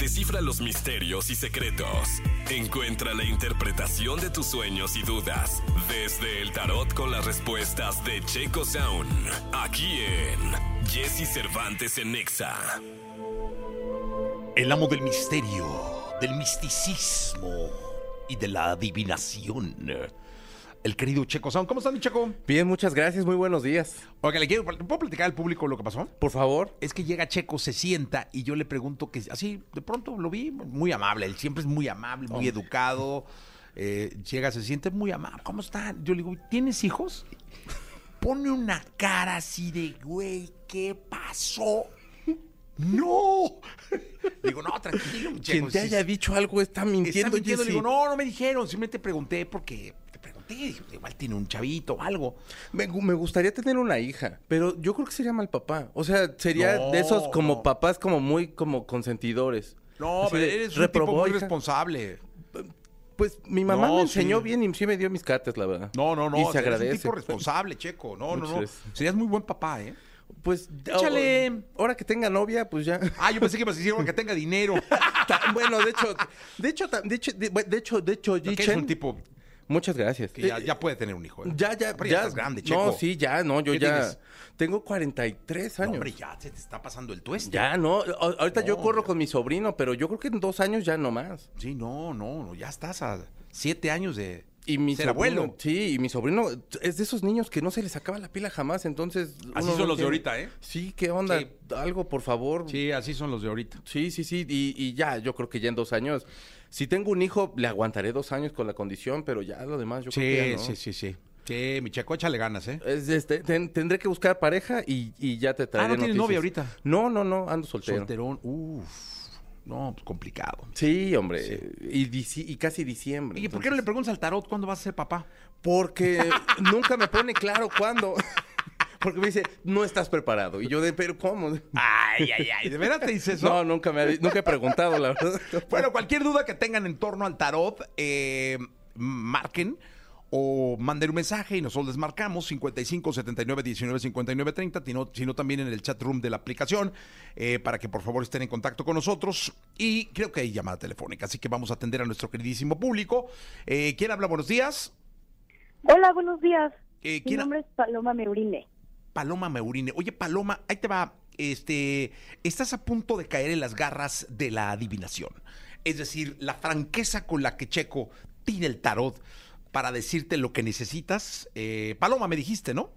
descifra los misterios y secretos. Encuentra la interpretación de tus sueños y dudas desde el tarot con las respuestas de Checo Sound. Aquí en Jesse Cervantes en Nexa. El amo del misterio, del misticismo y de la adivinación. El querido Checo Sound. ¿Cómo están, mi Checo? Bien, muchas gracias, muy buenos días. Oiga, le quiero, ¿puedo platicar al público lo que pasó? Por favor. Es que llega Checo, se sienta y yo le pregunto que así, de pronto lo vi, muy amable. Él siempre es muy amable, muy educado. Eh, llega, se siente muy amable. ¿Cómo están? Yo le digo, ¿tienes hijos? Pone una cara así de, güey, ¿qué pasó? ¡No! Digo, no, tranquilo. Quien te haya dicho algo está Está mintiendo, mintiendo. Le Jessy. digo, no, no me dijeron. Simplemente pregunté porque igual tiene un chavito o algo. Me, gu- me gustaría tener una hija, pero yo creo que sería mal papá. O sea, sería No, de esos como no. papás como muy como consentidores. No, Así pero de, eres un tipo muy hija. responsable. Pues mi mamá No, me enseñó sí. bien y sí me dio mis cartas, la verdad. No, no, no. Y se agradece. Eres un tipo responsable, Checo. No, no, Muchas no. gracias. Serías muy buen papá, ¿eh? Pues Échale. oh, ahora que tenga novia, pues ya. Ah, yo pensé que me hicieron que tenga dinero. Bueno, de hecho, de hecho, de hecho, de, de hecho, de hecho, es un tipo Muchas gracias. que ya, ya puede tener un hijo. ¿eh? Ya, ya, Pero ya. estás grande, Checo. No, sí, ya, no, yo ¿Qué ya. tienes? Tengo 43 No, años. hombre, ya se te está pasando el tueste. Ya, no. Ahorita yo corro con mi sobrino, pero yo creo que en dos años ya no más. Sí, no, no, no. Ya estás a siete años de Y mi ser sobrino, abuelo. Sí, y mi sobrino es de esos niños que no se les acaba la pila jamás, entonces. Así son los de ahorita, ¿eh? Sí, ¿qué onda? Sí. Algo, por favor. Sí, así son los de ahorita. Sí, sí, sí. Y, y ya, yo creo que ya en dos años. Si tengo un hijo, le aguantaré dos años con la condición, pero ya lo demás, yo Sí, creo que ya no. sí, sí, sí. Sí, mi Checo, échale ganas, ¿eh? Es, este, ten- tendré que buscar pareja y, y ya te traeré Ah, ¿no tienes novia ahorita? No, no, no, ando soltero. Solterón. Uf. No, pues complicado. Sí, hombre. Y, y casi diciembre. ¿Y por qué no le preguntas al tarot cuándo vas a ser papá? Porque nunca me pone claro cuándo. Porque me dice, no estás preparado. Y yo de, pero ¿cómo? Ay, ay, ay. ¿De verdad te dice eso? No, nunca me ha nunca he preguntado, la verdad. Bueno, cualquier duda que tengan en torno al tarot, eh, marquen o manden un mensaje y nosotros les marcamos 55 79 19 59 30, sino, sino también en el chat room de la aplicación eh, para que por favor estén en contacto con nosotros. Y creo que hay llamada telefónica, así que vamos a atender a nuestro queridísimo público. Eh, ¿Quién habla? Buenos días. Hola, buenos días. Eh, Mi ¿quién ha- nombre es Paloma Meurine. Paloma Meurine. Oye, Paloma, ahí te va. Este, estás a punto de caer en las garras de la adivinación. Es decir, la franqueza con la que Checo tira el tarot para decirte lo que necesitas. Eh, Paloma, me dijiste, ¿no?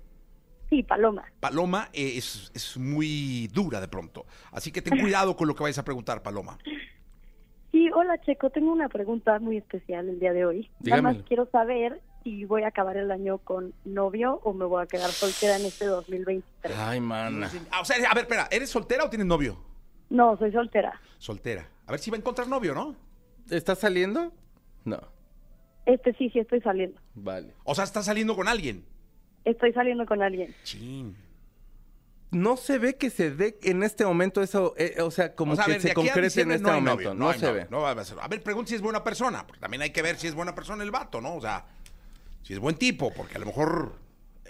Sí, Paloma. Paloma eh, es, es muy dura de pronto. Así que ten cuidado con lo que vayas a preguntar, Paloma. Sí, hola Checo, tengo una pregunta muy especial el día de hoy. Nada Dígamelo. más quiero saber si voy a acabar el año con novio o me voy a quedar soltera en este 2023. Ay, mana. Ah, o sea, a ver, espera, ¿eres soltera o tienes novio? No, soy soltera. Soltera. A ver si va a encontrar novio, ¿no? ¿Estás saliendo? No. Este sí, sí estoy saliendo. Vale. O sea, estás saliendo con alguien. Estoy saliendo con alguien. Chin. No se ve que se dé en este momento eso, eh, o sea, como O sea, a que ver, se concrete en este no momento. novio, no se novio, ve. no va a ser. A ver, pregunta si es buena persona, porque también hay que ver si es buena persona el vato, ¿no? O sea, si es buen tipo, porque a lo mejor...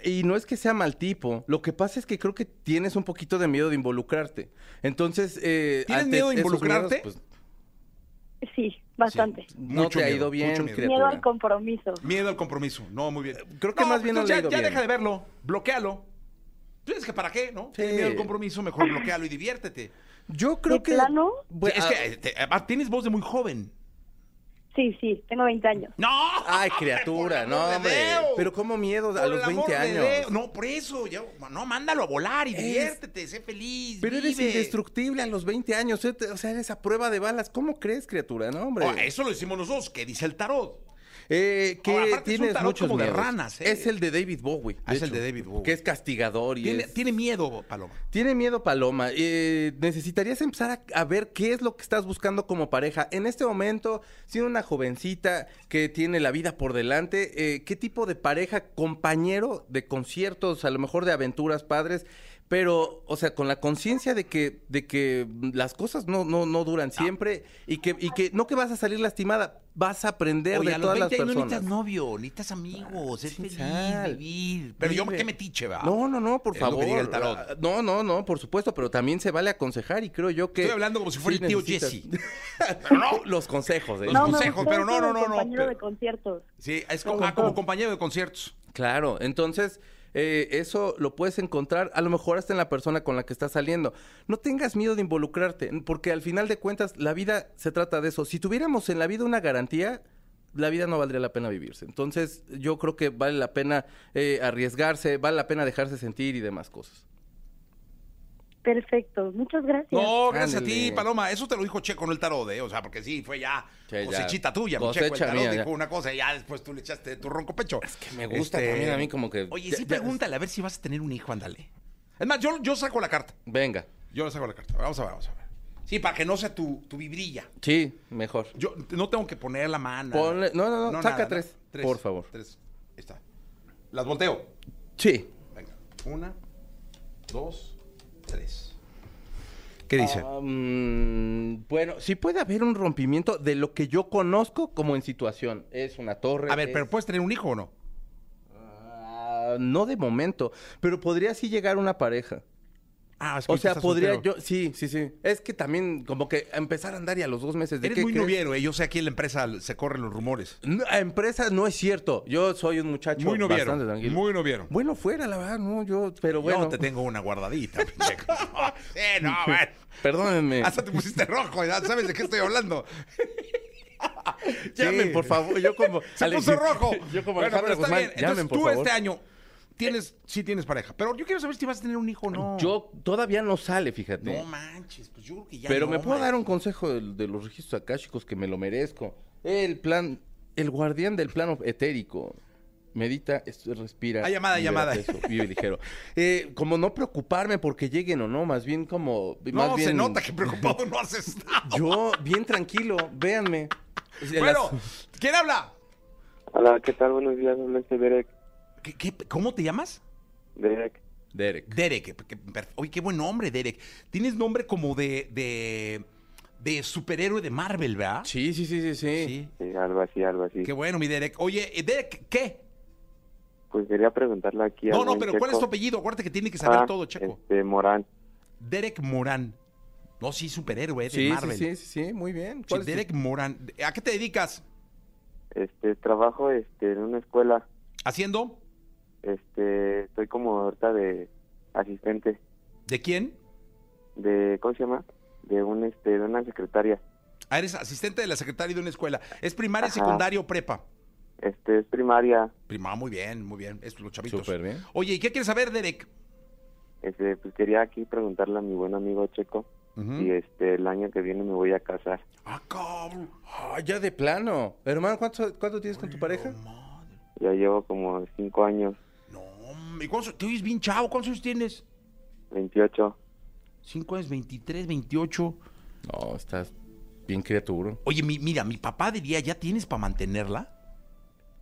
Y no es que sea mal tipo, lo que pasa es que creo que tienes un poquito de miedo de involucrarte. Entonces, eh, ¿Tienes miedo de involucrarte? miedos, pues, Sí, bastante. no Mucho te ha ido bien, mucho miedo. al compromiso. Miedo al compromiso. No, muy bien. Creo que más bien no entonces le ha ya, ido ya bien. deja de verlo, bloquealo. Pues es que para qué, ¿no? Tienes Sí. miedo al compromiso, mejor bloquealo y diviértete. Yo creo ¿De que... plano? Bueno, es ah, que eh, te- además, tienes voz de muy joven. Sí, sí, tengo 20 años. ¡No! Ay, criatura, no, hombre. Pero cómo miedo a Por los el amor 20 de años. No, por eso. ya- no, mándalo a volar y Es- diviértete, sé feliz. Pero eres vive. indestructible a los 20 años. eh, O sea, eres a prueba de balas. ¿Cómo crees, criatura? No, hombre. Oh, eso lo decimos nosotros. ¿Qué dice el tarot? Eh, que Ahora, aparte es un tienes muchos como de miedos. ranas, ¿eh? Es el de David Bowie. Ah, es el de David Bowie. Que es castigador y Tiene, es- tiene miedo, Paloma. Tiene miedo Paloma. Eh, necesitarías empezar a, a ver qué es lo que estás buscando como pareja. En este momento, siendo una jovencita que tiene la vida por delante, ¿qué tipo de pareja, compañero de conciertos, a lo mejor de aventuras padres? Pero, o sea, con la conciencia de que, de que las cosas no, no, no duran siempre y que, y que no que vas a salir lastimada, vas a aprender Oye, de a los todas 20 las años no personas. necesitas novio, necesitas amigos, es sin feliz, sal. vivir. Pero yo. ¿qué metiche, va? No, no, no, por Es lo que favor. diga el tarot. Ah, No, no, no, por supuesto, pero también se vale aconsejar y creo yo que... Estoy hablando como si fuera sí el tío necesitas- Jesse. Los consejos, ¿eh? Los no, consejos, pero no, no, no, no, compañero pero- de conciertos. Sí, es Me co- ah, como compañero de conciertos. Claro, entonces eh, eso lo puedes encontrar a lo mejor hasta en la persona con la que estás saliendo. No tengas miedo de involucrarte, porque al final de cuentas la vida se trata de eso. Si tuviéramos en la vida una garantía, la vida no valdría la pena vivirse. Entonces yo creo que vale la pena eh, arriesgarse, vale la pena dejarse sentir y demás cosas. Perfecto, muchas gracias. No, gracias a ti, Paloma. Eso te lo dijo Checo, no el tarot, ¿eh? O sea, porque sí, fue ya Sí, ya. cosechita tuya. Cosecha Checo, el tarot mía, dijo ya. una cosa y ya después tú le echaste tu ronco pecho. Es que me gusta también a mí como que- Oye, sí, pregúntale a ver si vas a tener un hijo, ándale. Es más, yo, yo saco la carta. Venga, Yo le saco la carta. Vamos a ver, vamos a ver. Sí, para que no sea tu, tu vibrilla. sí, mejor. Yo no tengo que poner la mano. Ponle- no, no, no, saca tres, por favor. Tres. Ahí está. Las volteo. Sí. Venga. Una, dos, ¿Qué dice? Bueno, sí puede haber un rompimiento de lo que yo conozco como en situación. Es una torre. a ver, es- pero ¿puedes tener un hijo o no? Ah, no de momento, pero podría sí llegar una pareja. Ah, es que O sea, podría soltero. yo, sí, sí, sí. Es que también como que empezar a andar y a los dos meses de Eres ¿qué muy crees? noviero, eh. Yo sé aquí en la empresa se corren los rumores. No, a empresa no es cierto. Yo soy un muchacho Muy noviero. bastante tranquilo. Muy noviero. Bueno, fuera, la verdad, no, yo, pero bueno. Yo te tengo una guardadita, pinche. No, sí, no, bueno. Perdónenme. Hasta te pusiste rojo, ya sabes de qué estoy hablando. Llamen, Sí. por favor. Yo como Se Alex- puso rojo. Yo como bueno, Alejandro pero está Guzmán, bien. Entonces llamen, por tú favor. este año tienes, sí tienes pareja. Pero yo quiero saber si vas a tener un hijo o no. Yo todavía no sale, fíjate. No manches, pues yo creo que ya Pero no, me puedo dar un consejo de, de los registros akáshicos que me lo merezco. El plan, el guardián del plano etérico. Medita, es- respira. Ah, llamada, llamada. peso, vive ligero. Eh, como no preocuparme porque lleguen o no, más bien como. No, más bien, se nota que preocupado no has estado. Yo, bien tranquilo, véanme. Bueno, las- ¿quién habla? Hola, ¿qué tal? Buenos días, habla este Derek. ¿Qué, qué- cómo te llamas? Derek. Derek. Derek. Oye, qué buen nombre, Derek. Tienes nombre como de, de, de superhéroe de Marvel, ¿verdad? Sí, sí, sí, sí, sí. Sí. Sí, algo así, algo así. Qué bueno, mi Derek. Oye, eh, Derek, ¿qué? Pues quería preguntarle aquí No, al no, buen pero Checo. ¿cuál es tu apellido? Acuérdate que tiene que saber Ah, todo, Checo. Este, Morán. Derek Morán. No, sí, superhéroe de Sí, sí, Marvel. sí, sí, sí, muy bien. Sí, ¿Cuál tu- Derek Morán. ¿A qué te dedicas? Este, trabajo este, en una escuela. ¿Haciendo? Este, estoy como ahorita de asistente ¿De quién? de, ¿cómo se llama? De un, este, de una secretaria. Ah, eres asistente de la secretaria de una escuela. ¿Es primaria, Ajá. secundaria o prepa? Este, es primaria. Prima, muy bien, muy bien. Es los chavitos. Súper bien. Oye, ¿y qué quieres saber, Derek? Este, pues quería aquí preguntarle a mi buen amigo Checo. Ujú. Y este, el año que viene me voy a casar. Ah, cabrón. Ah, ya de plano. Hermano, ¿cuánto, cuánto tienes con tu pareja? Madre. Ya llevo como cinco años, No, ¿y cuántos- te oyes bien chavo? ¿Cuántos años tienes? 28. Cinco años, 23, 28. No, estás bien criatura. Oye, mi- mira, mi papá diría, ¿ya tienes para mantenerla?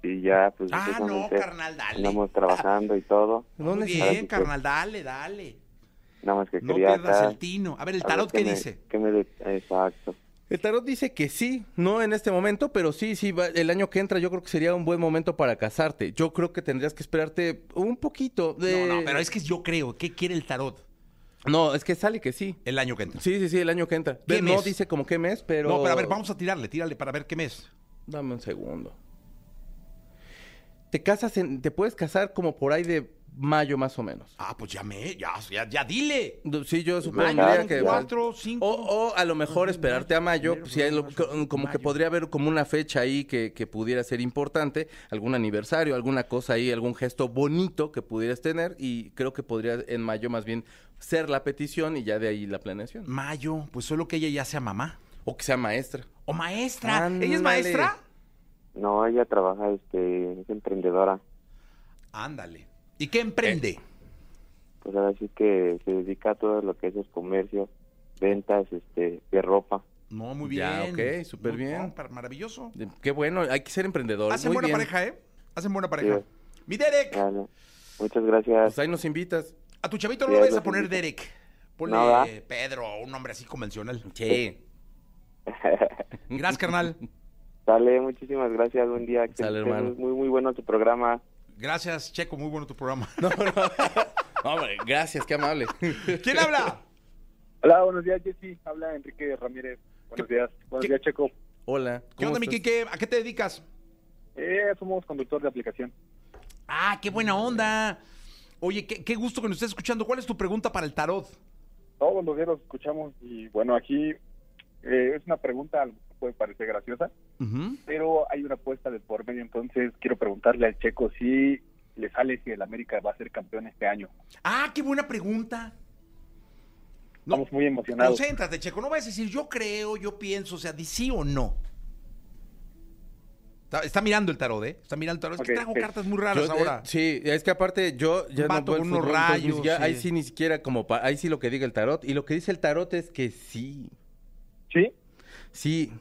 Y ya, pues, Ah, no, carnal, dale. andamos trabajando y todo. No Muy necesitas- bien, carnal, dale, dale. Nada más que No quería pierdas acá- el tino. A ver, ¿el tarot qué me- dice? qué me de- Exacto. El tarot dice que sí, no en este momento, pero sí, sí, va- el año que entra yo creo que sería un buen momento para casarte. Yo creo que tendrías que esperarte un poquito de... No, no, pero es que yo creo, ¿qué quiere el tarot No, es que sale que sí. el año que entra? Sí, sí, sí, el año que entra. ¿Qué No mes? dice como qué mes, pero... No, pero a ver, vamos a tirarle, tírale para ver qué mes. Dame un segundo. Te casas en... Te puedes casar como por ahí de mayo más o menos. Ah, pues ya me, ya, ya, ya dile. Sí, yo supondría que... cuatro, cinco. O, o a lo mejor esperarte a mayo, pues, si hay lo- como que podría haber como una fecha ahí que, que pudiera ser importante, algún aniversario, alguna cosa ahí, algún gesto bonito que pudieras tener y creo que podría en mayo más bien ser la petición y ya de ahí la planeación. Mayo, pues solo que ella ya sea mamá. O que sea maestra. O maestra. ¿Ella es maestra? No, ella trabaja, este, es emprendedora. Ándale. ¿Y qué emprende? Pues ahora sí que se dedica a todo lo que es el comercio, ventas, este, de ropa. No, muy bien. Ya, ok, súper bien. no, maravilloso. De- Qué bueno, hay que ser emprendedor. Hacen Muy buena bien. pareja, ¿eh? Hacen buena pareja. Sí. Mi Derek, Vale. Muchas gracias. Pues ahí nos invitas. a tu chavito no Sí, lo vayas a poner invito. Derek. Ponle No. Pedro, un nombre así convencional. Sí. Gracias, carnal. Sale, muchísimas gracias, buen día. Que Sale, estés hermano. Muy, muy bueno tu programa. Gracias, Checo, muy bueno tu programa. No, hombre, gracias, qué amable. ¿Quién habla? Hola, buenos días, Jessy. Habla Enrique Ramírez. Buenos días. Buenos ¿Qué- días, Checo. Hola. ¿Qué ¿cómo onda, mi? Quique? ¿A qué te dedicas? Eh, somos conductor de aplicación. Ah, qué buena onda. Oye, qué, qué gusto que nos estés escuchando. ¿Cuál es tu pregunta para el tarot? Todos los días los escuchamos y bueno, aquí eh, es una pregunta, puede parecer graciosa, pero hay una apuesta de por medio, entonces quiero preguntarle al Checo si le sale si el América va a ser campeón este año. Ah, qué buena pregunta. No, Estamos muy emocionados. concéntrate, Checo. No vayas a decir yo creo, yo pienso, o sea, di sí o no. Está, está mirando el tarot, ¿eh? Está mirando el tarot. Es que trajo cartas muy raras Yo, eh, ahora. sí, es que aparte yo ya Un no con unos fútbol, entonces ni rayos, ahí sí. sí ni siquiera como pa- ahí sí lo que diga el tarot y lo que dice el tarot es que sí, ¿Sí? sí,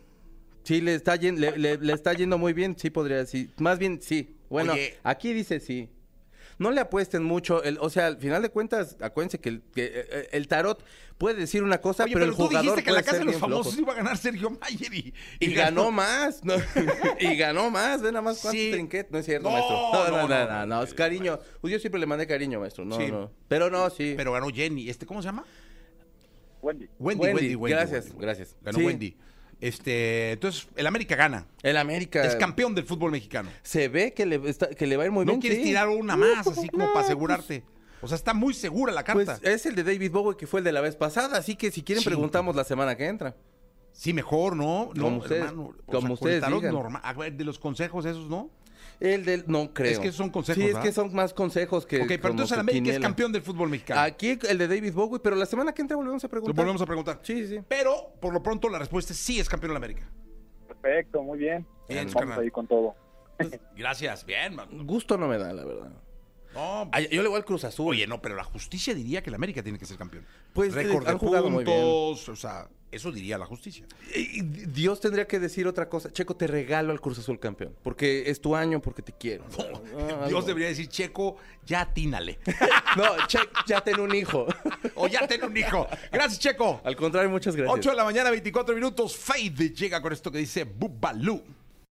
sí le está yendo, le, le- le está yendo muy bien, sí podría decir, más bien sí. Bueno, Oye. aquí dice sí. No le apuesten mucho, el, o sea, al final de cuentas, acuérdense que el, que, eh, el tarot puede decir una cosa, Oye, pero, el tú jugador dijiste que en la casa de los famosos flojo. iba a ganar Sergio Mayer y, Y ganó más, ¿no? y ganó más, ve nada más cuántos Sí. trinquetes. No es cierto, No, maestro. No, no, no, no, no, no, no. no, es cariño. Pues yo siempre le mandé cariño, maestro. No, Sí. no. Pero no, sí. Pero ganó Jenny. Este, ¿Cómo se llama? Wendy. Wendy, Wendy, Wendy, Wendy, gracias, Wendy. gracias. Ganó Sí. Wendy. Este, entonces, el América gana. El América Es campeón del fútbol mexicano. se ve que le, está- que le va a ir muy No bien. quieres sí. tirar una más, así como No, para pues, asegurarte. O sea, está muy segura la Pues carta. es el de David Bowie que fue el de la vez pasada, así que si quieren Sí. preguntamos la semana que entra. Sí, mejor, ¿no? No, Como ustedes- hermano. O como sea, ustedes digan. normal. A ver, de los consejos esos, ¿no? El del no creo. Es que son consejos, Sí, es ¿verdad? que son más consejos que ok, pero entonces el que América es campeón del fútbol mexicano. Aquí el de David Bowie, pero la semana que entra volvemos a Lo preguntar. volvemos a preguntar. Sí, sí. Pero, por lo pronto, la respuesta es sí es campeón del América. Perfecto, muy bien. Bien, Vamos carnal. ahí con todo. Gracias, bien, man. Gusto no me da, la verdad. No, Ay, yo le voy al Cruz Azul. Oye, no, pero la justicia diría que el América tiene que ser campeón. Pues, eh, Récord de han jugado muy bien. puntos, o sea, eso diría la justicia. Y- Dios tendría que decir otra cosa. Checo, te regalo al Cruz Azul campeón. Porque es tu año, porque te quiero. Ah, Dios debería decir, Checo, ya atínale. No, Checo, ya ten un hijo. o ya ten un hijo. Gracias, Checo. Al contrario, muchas gracias. 8 de la mañana, 24 minutos. Fade llega con esto que dice Bubalú.